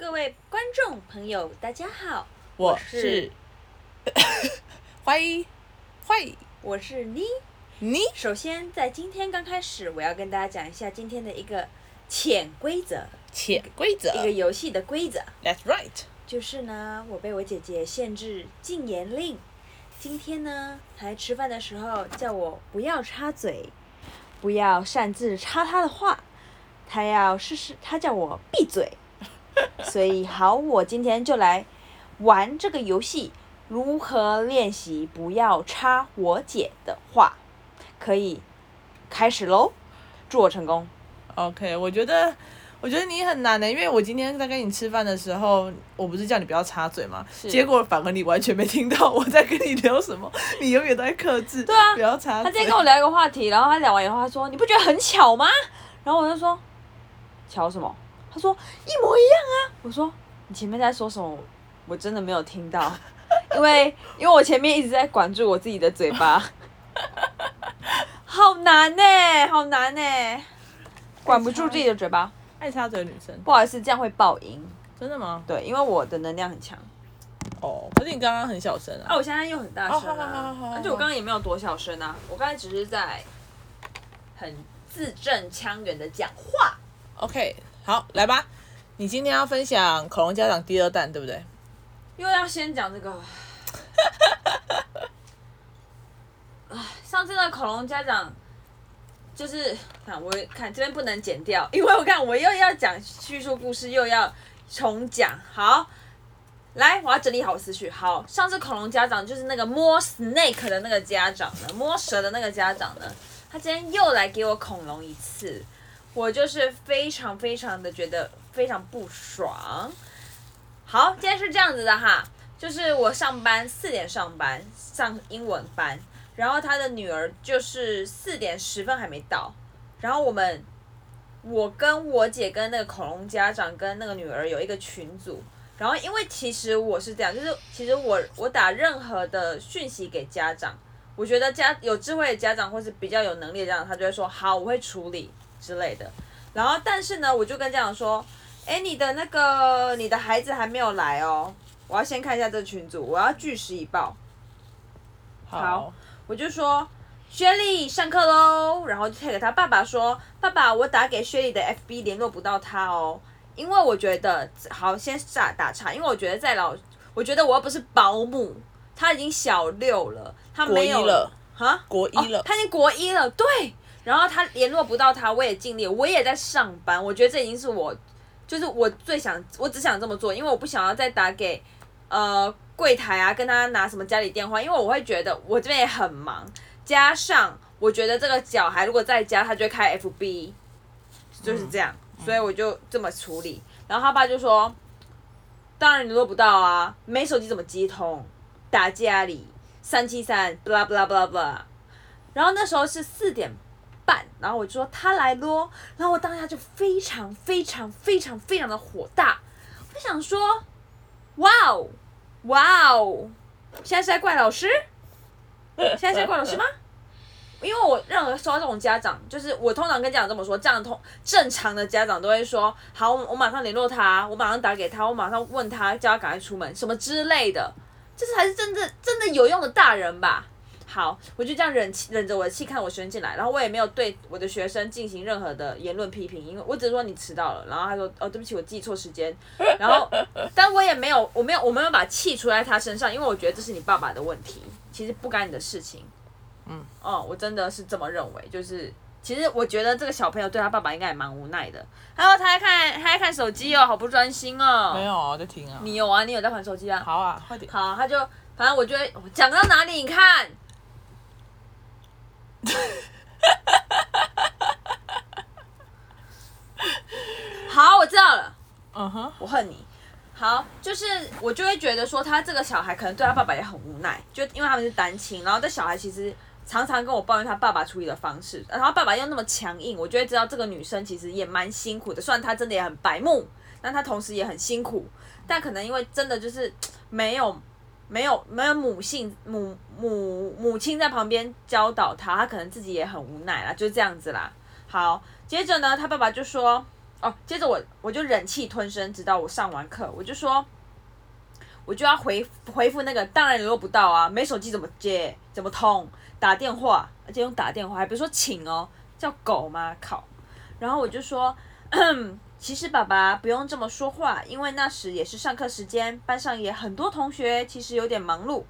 各位观众朋友，大家好，我是，欢迎欢迎，我是妮妮。首先，在今天刚开始，我要跟大家讲一下今天的一个潜规则，潜规则，一个游戏的规则。That's right。就是呢，我被我姐姐限制禁言令。今天呢，她在吃饭的时候叫我不要插嘴，不要擅自插她的话。她要试试，她叫我闭嘴。所以好，我今天就来玩这个游戏，如何练习不要插我姐的话？可以开始喽，祝我成功。OK，我觉得。我觉得你很难的，因为我今天在跟你吃饭的时候，我不是叫你不要插嘴吗？结果反而你完全没听到我在跟你聊什么，你永远都在克制。对啊，不要插嘴。他今天跟我聊一个话题，然后他聊完以后，他说：“你不觉得很巧吗？”然后我就说：“巧什么？”他说：“一模一样啊。”我说：“你前面在说什么？我真的没有听到，因为因为我前面一直在管住我自己的嘴巴，好难呢，好难呢，管不住自己的嘴巴。”爱插嘴的女生，不好意思，这样会爆音。真的吗？对，因为我的能量很强。哦，可是你刚刚很小声啊。啊，我现在又很大声啊。好好好。而且我刚刚也没有多小声啊，我刚才只是在很字正腔圆的讲话。OK，好，来吧。你今天要分享恐龙家长第二弹，对不对？又要先讲这个。啊，上次的恐龙家长。就是看我看这边不能剪掉，因为我看我又要讲叙述故事，又要重讲。好，来，我要整理好思绪。好，上次恐龙家长就是那个摸 snake 的那个家长呢，摸蛇的那个家长呢，他今天又来给我恐龙一次，我就是非常非常的觉得非常不爽。好，今天是这样子的哈，就是我上班四点上班上英文班。然后他的女儿就是四点十分还没到，然后我们，我跟我姐跟那个恐龙家长跟那个女儿有一个群组，然后因为其实我是这样，就是其实我我打任何的讯息给家长，我觉得家有智慧的家长或是比较有能力的家长，他就会说好，我会处理之类的。然后但是呢，我就跟家长说，哎，你的那个你的孩子还没有来哦，我要先看一下这个群组，我要据实以报。好。好我就说，薛丽上课喽，然后就推给他爸爸说，爸爸，我打给薛丽的 FB 联络不到他哦，因为我觉得，好，先打打岔，因为我觉得在老，我觉得我又不是保姆，他已经小六了，他没有了，哈，国一了，他已经国一了，对，然后他联络不到他，我也尽力，我也在上班，我觉得这已经是我，就是我最想，我只想这么做，因为我不想要再打给，呃。柜台啊，跟他拿什么家里电话？因为我会觉得我这边也很忙，加上我觉得这个小孩如果在家，他就会开 FB，就是这样，所以我就这么处理。然后他爸就说：“当然你做不到啊，没手机怎么接通？打家里三七三，巴拉巴拉巴拉巴拉。”然后那时候是四点然后我就说他来咯，然后我当下就非常非常非常非常的火大，我想说：“哇哦！”哇哦！现在是在怪老师？现在是在怪老师吗？因为我任何收到这种家长，就是我通常跟家长这么说，这样通正常的家长都会说：好，我马上联络他，我马上打给他，我马上问他，叫他赶快出门，什么之类的，这才是真正真的有用的大人吧。好，我就这样忍气忍着我的气看我学生进来，然后我也没有对我的学生进行任何的言论批评，因为我只是说你迟到了，然后他说哦对不起我记错时间，然后但我也没有我没有我没有把气出在他身上，因为我觉得这是你爸爸的问题，其实不干你的事情，嗯。哦我真的是这么认为，就是其实我觉得这个小朋友对他爸爸应该也蛮无奈的，还有他在看他在看手机哦，好不专心哦，没有啊在听啊，你有啊你有在玩手机啊，好啊快点，好他就反正我觉得讲到哪里你看。好，我知道了。嗯哼，我恨你。好，就是我就会觉得说，他这个小孩可能对他爸爸也很无奈，就因为他们是单亲，然后这小孩其实常常跟我抱怨他爸爸处理的方式，然后爸爸又那么强硬，我就会知道这个女生其实也蛮辛苦的。虽然她真的也很白目，但她同时也很辛苦，但可能因为真的就是没有。没有没有母性母母母亲在旁边教导他，他可能自己也很无奈啦，就这样子啦。好，接着呢，他爸爸就说：“哦，接着我我就忍气吞声，直到我上完课，我就说，我就要回回复那个，当然联络不到啊，没手机怎么接，怎么通，打电话，而且用打电话，还不是说请哦，叫狗吗？靠！然后我就说，其实爸爸不用这么说话，因为那时也是上课时间，班上也很多同学，其实有点忙碌。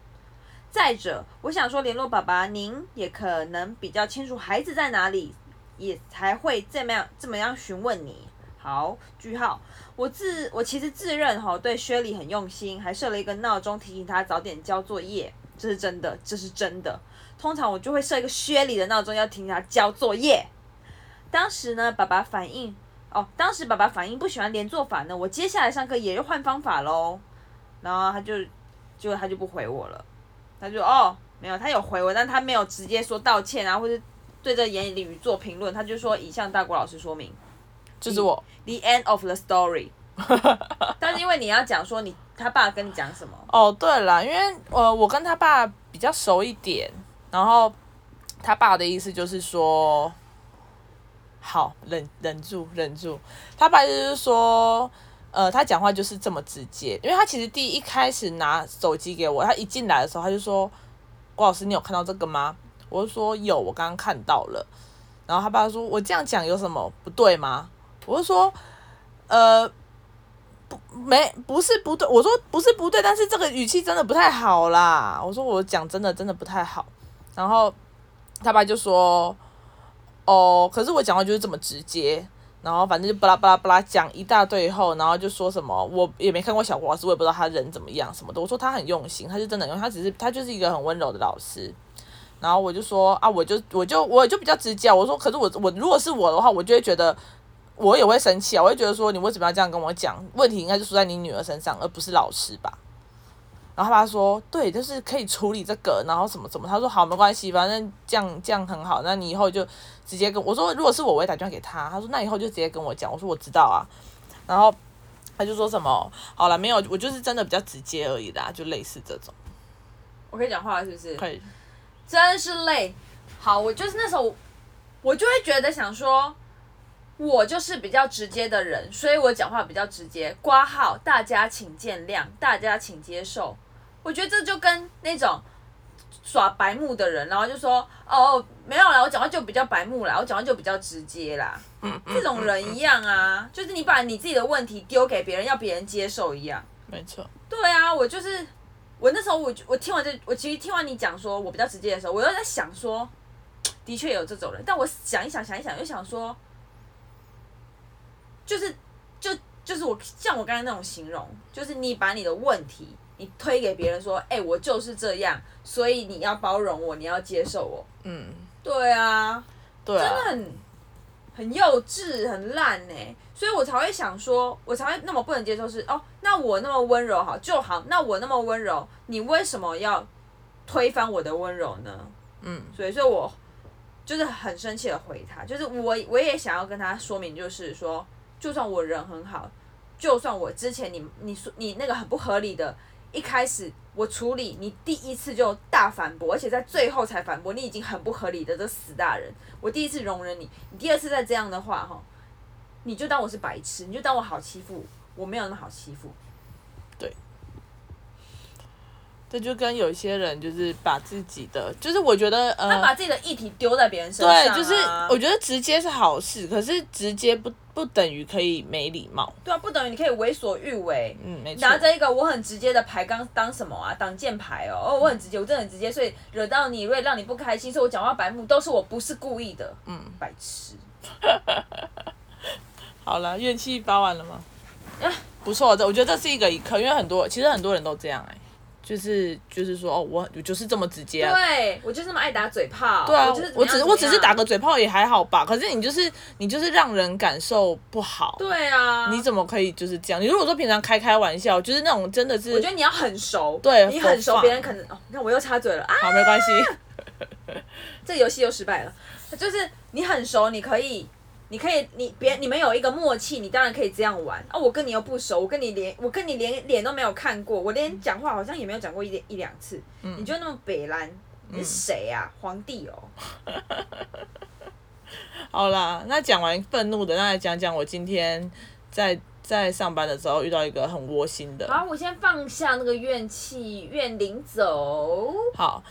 再者，我想说联络爸爸，您也可能比较清楚孩子在哪里，也才会这么样这么样询问你。好，句号。我自我其实自认哈对薛礼很用心，还设了一个闹钟提醒他早点交作业，这是真的，这是真的。通常我就会设一个薛礼的闹钟，要提醒他交作业。当时呢，爸爸反应哦，当时爸爸反应不喜欢连坐法呢，我接下来上课也就换方法喽。然后他就就他就不回我了。他就哦，没有，他有回我，但他没有直接说道歉啊，或者对这言语做评论，他就说已向大国老师说明，就是我 the, end of the story。但是因为你要讲说你他爸跟你讲什么？哦，对了，因为呃我跟他爸比较熟一点，然后他爸的意思就是说，好忍忍住忍住，他爸就是说。呃，他讲话就是这么直接，因为他其实第一,一开始拿手机给我，他一进来的时候他就说：“郭老师，你有看到这个吗？”我就说：“有，我刚刚看到了。”然后他爸说：“我这样讲有什么不对吗？”我就说：“呃，不，没，不是不对。”我说：“不是不对，但是这个语气真的不太好啦。”我说：“我讲真的真的不太好。”然后他爸就说：“哦，可是我讲话就是这么直接。”然后反正就巴拉巴拉巴拉讲一大堆后，然后就说什么我也没看过小国老师，我也不知道他人怎么样什么的。我说他很用心，他是真的用，他只是他就是一个很温柔的老师。然后我就说啊，我就我就我就比较直接，我说可是我我如果是我的话，我就会觉得我也会生气啊，我会觉得说你为什么要这样跟我讲？问题应该就出在你女儿身上，而不是老师吧。然后他爸说对，就是可以处理这个，然后什么什么。他说好，没关系，反正这样这样很好。那你以后就直接跟我说，如果是我，我会打电话给他。他说那以后就直接跟我讲。我说我知道啊。然后他就说什么好了，没有，我就是真的比较直接而已啦，就类似这种。我可以讲话是不是？可以。真是累。好，我就是那时候，我就会觉得想说，我就是比较直接的人，所以我讲话比较直接。挂号，大家请见谅，大家请接受。我觉得这就跟那种耍白目的人，然后就说哦，没有啦，我讲话就比较白目啦，我讲话就比较直接啦，这种人一样啊，就是你把你自己的问题丢给别人，要别人接受一样。没错。对啊，我就是我那时候我我听完这，我其实听完你讲说我比较直接的时候，我又在想说，的确有这种人，但我想一想想一想又想说，就是就就是我像我刚才那种形容，就是你把你的问题。你推给别人说，哎、欸，我就是这样，所以你要包容我，你要接受我。嗯，对啊，对啊，真的很很幼稚，很烂呢，所以我才会想说，我才会那么不能接受是哦，那我那么温柔好就好，那我那么温柔，你为什么要推翻我的温柔呢？嗯，所以，所以我就是很生气的回他，就是我我也想要跟他说明，就是说，就算我人很好，就算我之前你你说你那个很不合理的。一开始我处理你第一次就大反驳，而且在最后才反驳，你已经很不合理的这死大人。我第一次容忍你，你第二次再这样的话，哈，你就当我是白痴，你就当我好欺负，我没有那么好欺负。对，这就跟有些人就是把自己的，就是我觉得，呃，他把自己的议题丢在别人身上啊。对，就是我觉得直接是好事，可是直接不。不等于可以没礼貌，对啊，不等于你可以为所欲为。嗯，没错。拿着一个我很直接的牌当当什么啊？挡箭牌哦。哦，我很直接，我真的很直接，所以惹到你，会让你不开心，所以我讲话白目，都是我不是故意的。嗯，白痴。好了，怨气发完了吗？啊，不错，这我觉得这是一个一课，因为很多其实很多人都这样哎、欸。就是就是说哦，我我就是这么直接啊，对我就这么爱打嘴炮。对啊，我就是我只我只是打个嘴炮也还好吧。可是你就是你就是让人感受不好。对啊，你怎么可以就是这样？你如果说平常开开玩笑，就是那种真的是，我觉得你要很熟，对，你很熟，别人可能哦，你看我又插嘴了啊，好，没关系，这游戏又失败了，就是你很熟，你可以。你可以，你别你们有一个默契，你当然可以这样玩啊。我跟你又不熟，我跟你连我跟你连脸都没有看过，我连讲话好像也没有讲过一一两次。嗯，你就那么北烂，你是谁啊？嗯、皇帝哦。好啦，那讲完愤怒的，那来讲讲我今天在在上班的时候遇到一个很窝心的。好，我先放下那个怨气，怨灵走。好，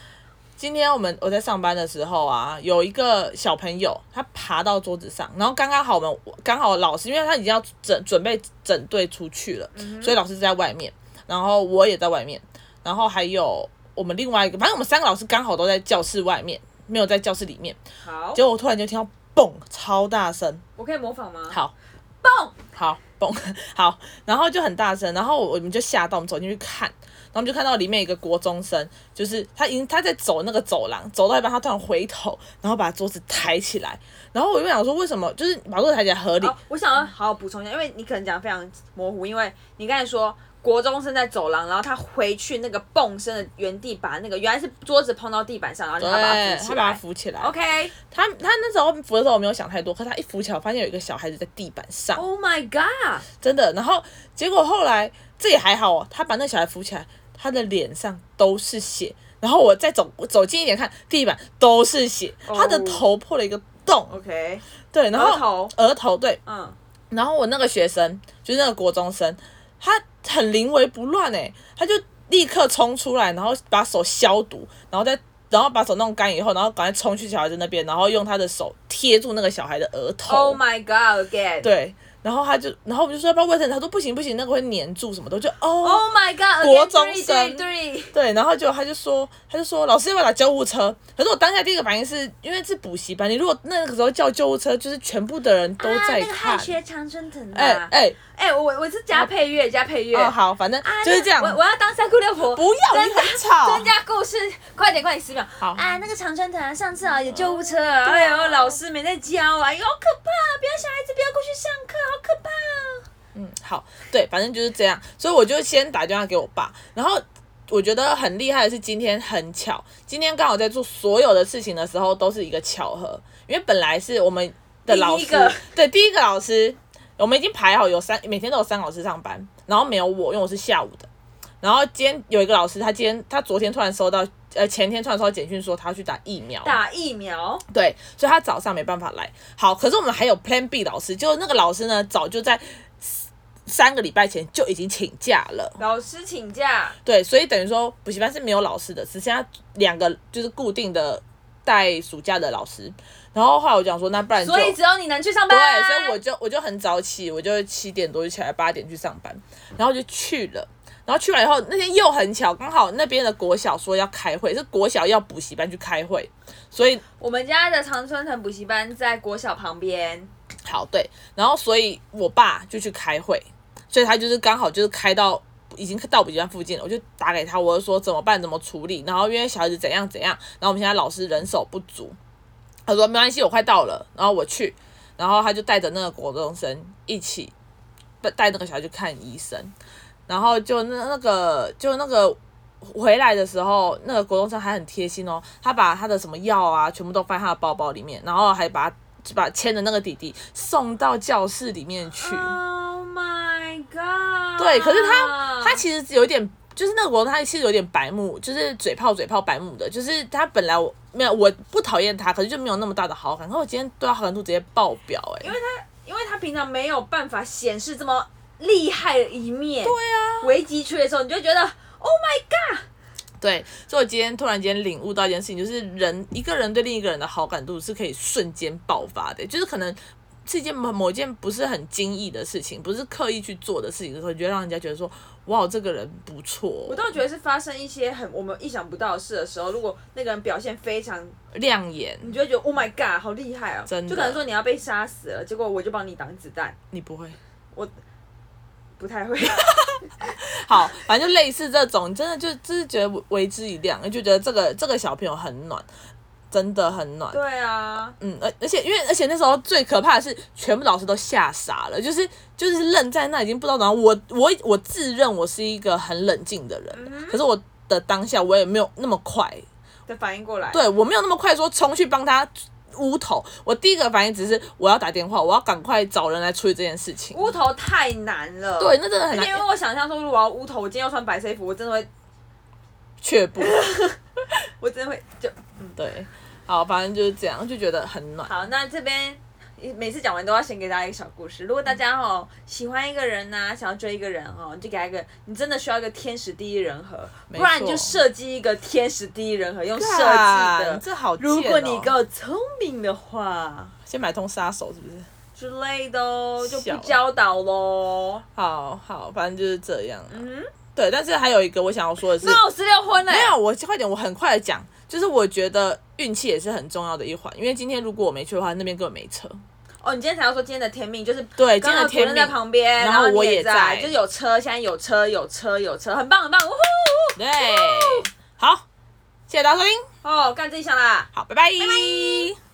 今天我们我在上班的时候啊，有一个小朋友他爬到桌子上，然后刚刚好我们刚好老师，因为他已经要整准备整队出去了，嗯、所以老师在外面，然后我也在外面，然后还有我们另外一个，反正我们三个老师刚好都在教室外面，没有在教室里面。好，结果我突然就听到。嘣，超大声！我可以模仿吗？好，嘣，好嘣，好，然后就很大声，然后我们就吓到，我们走进去看，然后我们就看到里面一个国中生，就是他已经他在走那个走廊，走到一半他突然回头，然后把桌子抬起来，然后我就想说为什么，就是把桌子抬起来合理。我想要好好补充一下，因为你可能讲的非常模糊，因为你刚才说。国中生在走廊，然后他回去那个蹦身的原地，把那个原来是桌子碰到地板上，然后就他把他扶起来。他把他扶起来。OK。他他那时候扶的时候我没有想太多，可他一扶起来，我发现有一个小孩子在地板上。Oh my god！真的，然后结果后来这也还好哦，他把那小孩扶起来，他的脸上都是血，然后我再走我走近一点看，地板都是血，他的头破了一个洞。OK。对，然后额头额头对，嗯，然后我那个学生就是那个国中生，他。很临危不乱哎，他就立刻冲出来，然后把手消毒，然后再然后把手弄干以后，然后赶快冲去小孩子那边，然后用他的手贴住那个小孩的额头。Oh my god again！对。然后他就，然后我们就说要不要卫生纸，他说不行不行，那个会粘住什么的，就哦，Oh my God，国中生，对，对，然后就他就说，他就说老师要不要打救护车？可是我当下第一个反应是因为是补习班，你如果那个时候叫救护车，就是全部的人都在看。啊，那个学长春藤的。哎哎哎，我我是加配乐加配乐。哦好，反正就是这样。我我要当三姑六婆。不要，你很吵。增加故事，快点快点十秒。好。啊，那个长春藤上次啊有救护车，哎呦老师没在教啊，好可怕，不要小孩子不要过去上课，好可怕。嗯，好，对，反正就是这样，所以我就先打电话给我爸，然后我觉得很厉害的是今天很巧，今天刚好在做所有的事情的时候都是一个巧合，因为本来是我们的老师，对，第一个老师，我们已经排好有三，每天都有三个老师上班，然后没有我，因为我是下午的，然后今天有一个老师，他今天他昨天突然收到，呃，前天突然收到简讯说他要去打疫苗，打疫苗，对，所以他早上没办法来，好，可是我们还有 Plan B 老师，就那个老师呢，早就在。三个礼拜前就已经请假了，老师请假，对，所以等于说补习班是没有老师的，只剩下两个就是固定的带暑假的老师。然后后来我讲说，那不然，所以只有你能去上班，对，所以我就我就很早起，我就七点多就起来，八点去上班，然后就去了。然后去完以后，那天又很巧，刚好那边的国小说要开会，是国小要补习班去开会，所以我们家的长春藤补习班在国小旁边。好，对，然后所以我爸就去开会。所以他就是刚好就是开到已经到补习班附近了，我就打给他，我就说怎么办，怎么处理。然后因为小孩子怎样怎样，然后我们现在老师人手不足，他说没关系，我快到了，然后我去，然后他就带着那个国中生一起带带那个小孩去看医生，然后就那那个就那个回来的时候，那个国中生还很贴心哦，他把他的什么药啊全部都放在他的包包里面，然后还把就把牵着那个弟弟送到教室里面去。Oh my god！对，可是他他其实有点，就是那个国中他其实有点白目，就是嘴炮嘴炮白目的，就是他本来我没有我不讨厌他，可是就没有那么大的好感。可是我今天对他好感度直接爆表哎、欸，因为他因为他平常没有办法显示这么厉害的一面，对啊，危急处理的时候你就觉得 Oh my God，对，所以我今天突然间领悟到一件事情，就是人一个人对另一个人的好感度是可以瞬间爆发的，就是可能。是一件某某件不是很惊异的事情，不是刻意去做的事情的时候，你就让人家觉得说，哇，这个人不错。我倒觉得是发生一些很我们意想不到的事的时候，如果那个人表现非常亮眼，你就会觉得 Oh my God，好厉害啊！真的，就可能说你要被杀死了，结果我就帮你挡子弹。你不会，我不太会。好，反正就类似这种，真的就就是觉得为之一亮，就觉得这个这个小朋友很暖。真的很暖。对啊，嗯，而而且因为而且那时候最可怕的是，全部老师都吓傻了，就是就是愣在那，已经不知道怎么。我我我自认我是一个很冷静的人，嗯、可是我的当下我也没有那么快的反应过来。对，我没有那么快说冲去帮他乌头。我第一个反应只是我要打电话，我要赶快找人来处理这件事情。乌头太难了。对，那真的很难。因为我想象说，如果我要乌头，我今天要穿白色衣服，我真的会却步。我真的会就嗯对。好，反正就是这样，就觉得很暖。好，那这边每次讲完都要先给大家一个小故事。如果大家哦喜欢一个人呐、啊，想要追一个人哦，你就给他一个，你真的需要一个天时地利人和，不然你就设计一个天时地利人和，用设计的。这好、哦。如果你够聪明的话，先买通杀手是不是？之类的哦，就不教导喽。好好，反正就是这样。嗯。对，但是还有一个我想要说的是，那我十六婚了。没有，我快点，我很快的讲，就是我觉得运气也是很重要的一环，因为今天如果我没去的话，那边根本没车。哦，你今天才要说今天的天命就是对，今天的天命在旁边，然后我也在，就是有车，现在有车，有车，有车，很棒，很棒，呜呼！对，好，谢谢大家收听。哦，干这一项啦，好，拜拜。拜拜。